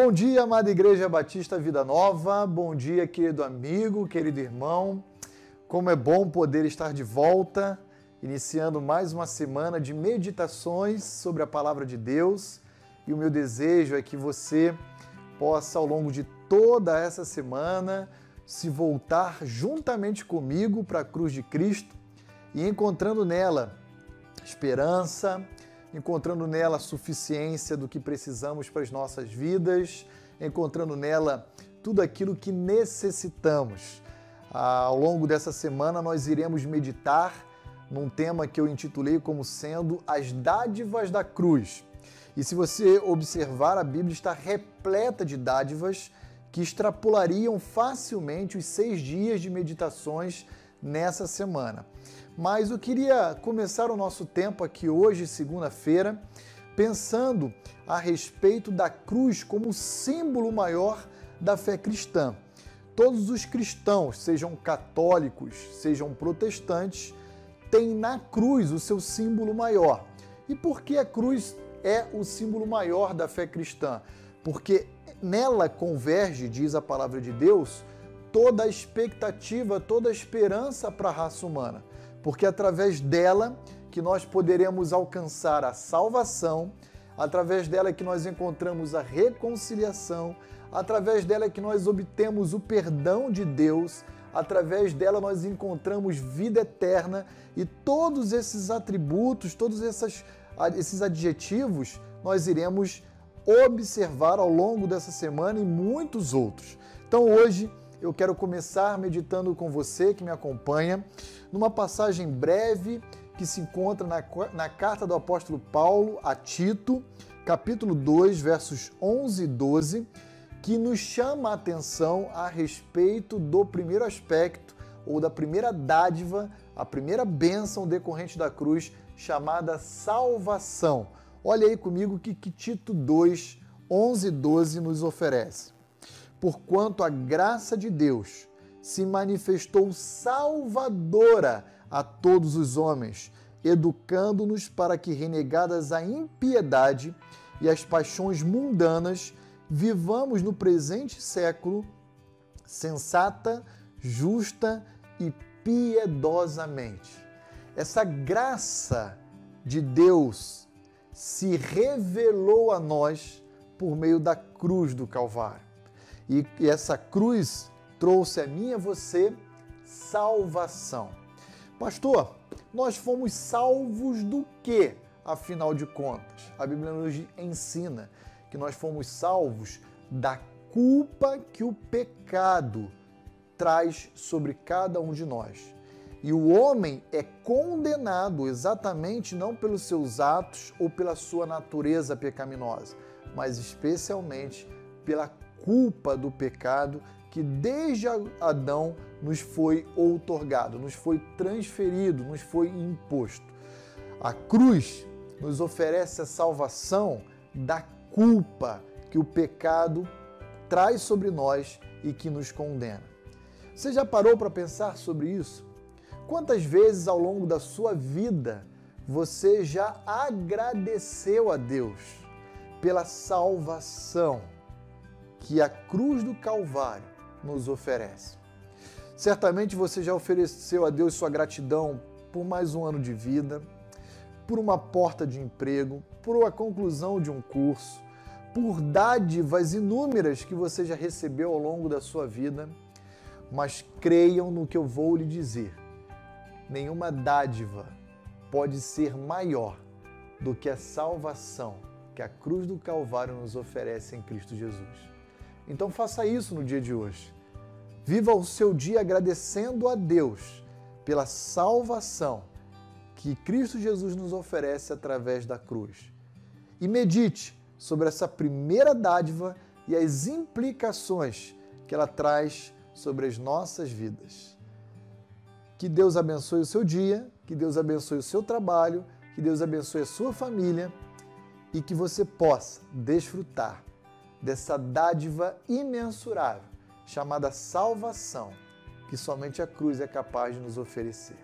Bom dia, amada Igreja Batista Vida Nova. Bom dia, querido amigo, querido irmão. Como é bom poder estar de volta, iniciando mais uma semana de meditações sobre a palavra de Deus. E o meu desejo é que você possa, ao longo de toda essa semana, se voltar juntamente comigo para a cruz de Cristo e encontrando nela esperança, encontrando nela suficiência do que precisamos para as nossas vidas, encontrando nela tudo aquilo que necessitamos. Ao longo dessa semana, nós iremos meditar num tema que eu intitulei como sendo as dádivas da cruz. E se você observar, a Bíblia está repleta de dádivas que extrapolariam facilmente os seis dias de meditações nessa semana. Mas eu queria começar o nosso tempo aqui hoje, segunda-feira, pensando a respeito da cruz como símbolo maior da fé cristã. Todos os cristãos, sejam católicos, sejam protestantes, têm na cruz o seu símbolo maior. E por que a cruz é o símbolo maior da fé cristã? Porque nela converge, diz a palavra de Deus, toda a expectativa, toda a esperança para a raça humana, porque é através dela que nós poderemos alcançar a salvação, através dela que nós encontramos a reconciliação, através dela que nós obtemos o perdão de Deus, através dela nós encontramos vida eterna e todos esses atributos, todos essas, esses adjetivos nós iremos observar ao longo dessa semana e muitos outros. Então hoje eu quero começar meditando com você que me acompanha numa passagem breve que se encontra na, na carta do apóstolo Paulo a Tito, capítulo 2, versos 11 e 12, que nos chama a atenção a respeito do primeiro aspecto ou da primeira dádiva, a primeira bênção decorrente da cruz, chamada salvação. Olha aí comigo que, que Tito 2, 11 e 12 nos oferece porquanto a graça de Deus se manifestou salvadora a todos os homens, educando-nos para que, renegadas a impiedade e as paixões mundanas, vivamos no presente século sensata, justa e piedosamente. Essa graça de Deus se revelou a nós por meio da cruz do Calvário. E, essa cruz trouxe a mim e a você salvação. Pastor, nós fomos salvos do que, afinal de contas? A Bíblia nos ensina que nós fomos salvos da culpa que o pecado traz sobre cada um de nós. E o homem é condenado exatamente não pelos seus atos ou pela sua natureza pecaminosa, mas especialmente pela culpa do pecado que desde Adão nos foi outorgado, nos foi transferido, nos foi imposto. A cruz nos oferece a salvação da culpa que o pecado traz sobre nós e que nos condena. Você já parou para pensar sobre isso? Quantas vezes ao longo da sua vida você já agradeceu a Deus pela salvação? Que a cruz do Calvário nos oferece. Certamente você já ofereceu a Deus sua gratidão por mais um ano de vida, por uma porta de emprego, por a conclusão de um curso, por dádivas inúmeras que você já recebeu ao longo da sua vida. Mas creiam no que eu vou lhe dizer: nenhuma dádiva pode ser maior do que a salvação que a cruz do Calvário nos oferece em Cristo Jesus. Então faça isso no dia de hoje. Viva o seu dia agradecendo a Deus pela salvação que Cristo Jesus nos oferece através da cruz. E medite sobre essa primeira dádiva e as implicações que ela traz sobre as nossas vidas. Que Deus abençoe o seu dia, que Deus abençoe o seu trabalho, que Deus abençoe a sua família e que você possa desfrutar dessa dádiva imensurável chamada salvação que somente a cruz é capaz de nos oferecer.